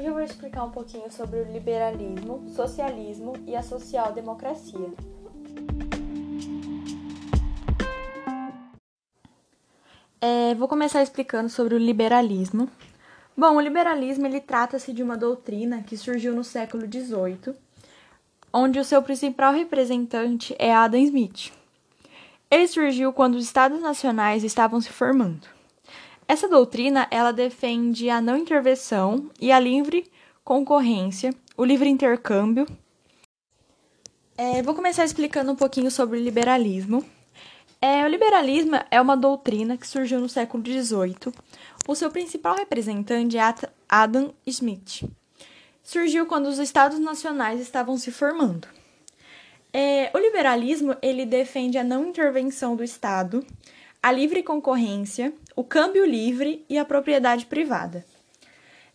Hoje eu vou explicar um pouquinho sobre o liberalismo, socialismo e a social-democracia. É, vou começar explicando sobre o liberalismo. Bom, o liberalismo ele trata-se de uma doutrina que surgiu no século XVIII, onde o seu principal representante é Adam Smith. Ele surgiu quando os estados nacionais estavam se formando. Essa doutrina ela defende a não intervenção e a livre concorrência, o livre intercâmbio. É, vou começar explicando um pouquinho sobre o liberalismo. É, o liberalismo é uma doutrina que surgiu no século XVIII. O seu principal representante é Adam Smith. Surgiu quando os estados nacionais estavam se formando. É, o liberalismo ele defende a não intervenção do Estado, a livre concorrência, o câmbio livre e a propriedade privada.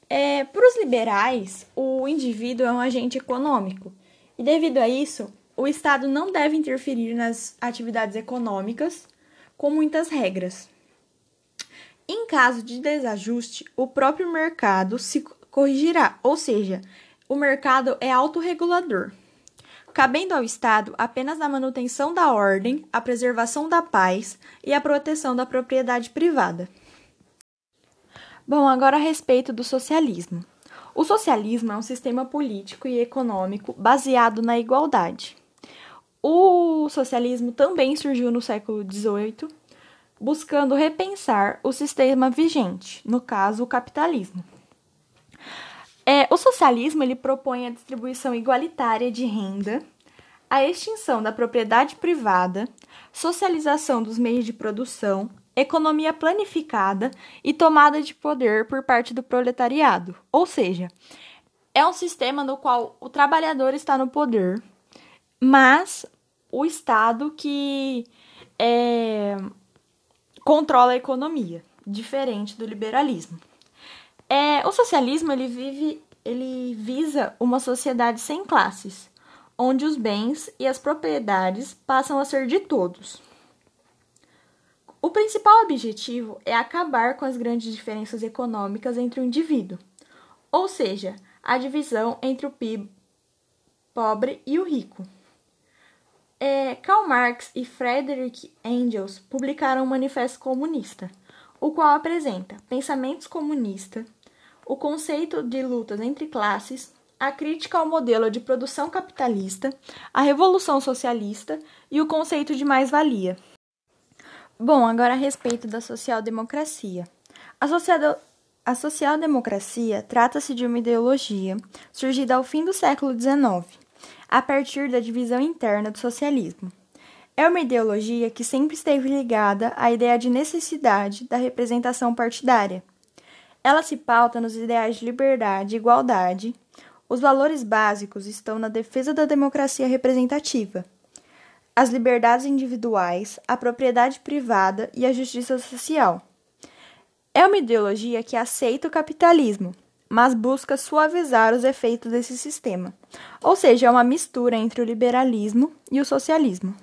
É, para os liberais, o indivíduo é um agente econômico e, devido a isso, o Estado não deve interferir nas atividades econômicas com muitas regras. Em caso de desajuste, o próprio mercado se corrigirá, ou seja, o mercado é autorregulador cabendo ao Estado apenas a manutenção da ordem, a preservação da paz e a proteção da propriedade privada. Bom, agora a respeito do socialismo. O socialismo é um sistema político e econômico baseado na igualdade. O socialismo também surgiu no século XVIII, buscando repensar o sistema vigente, no caso, o capitalismo. É, o socialismo ele propõe a distribuição igualitária de renda, a extinção da propriedade privada, socialização dos meios de produção, economia planificada e tomada de poder por parte do proletariado. Ou seja, é um sistema no qual o trabalhador está no poder, mas o Estado que é, controla a economia, diferente do liberalismo. É, o socialismo ele vive, ele visa uma sociedade sem classes, onde os bens e as propriedades passam a ser de todos. O principal objetivo é acabar com as grandes diferenças econômicas entre o indivíduo, ou seja, a divisão entre o PIB pobre e o rico. É, Karl Marx e Friedrich Engels publicaram um manifesto comunista, o qual apresenta pensamentos comunistas, o conceito de lutas entre classes, a crítica ao modelo de produção capitalista, a revolução socialista e o conceito de mais-valia. Bom, agora a respeito da social-democracia. A, social a social-democracia trata-se de uma ideologia surgida ao fim do século XIX, a partir da divisão interna do socialismo. É uma ideologia que sempre esteve ligada à ideia de necessidade da representação partidária ela se pauta nos ideais de liberdade e igualdade. Os valores básicos estão na defesa da democracia representativa, as liberdades individuais, a propriedade privada e a justiça social. É uma ideologia que aceita o capitalismo, mas busca suavizar os efeitos desse sistema, ou seja, é uma mistura entre o liberalismo e o socialismo.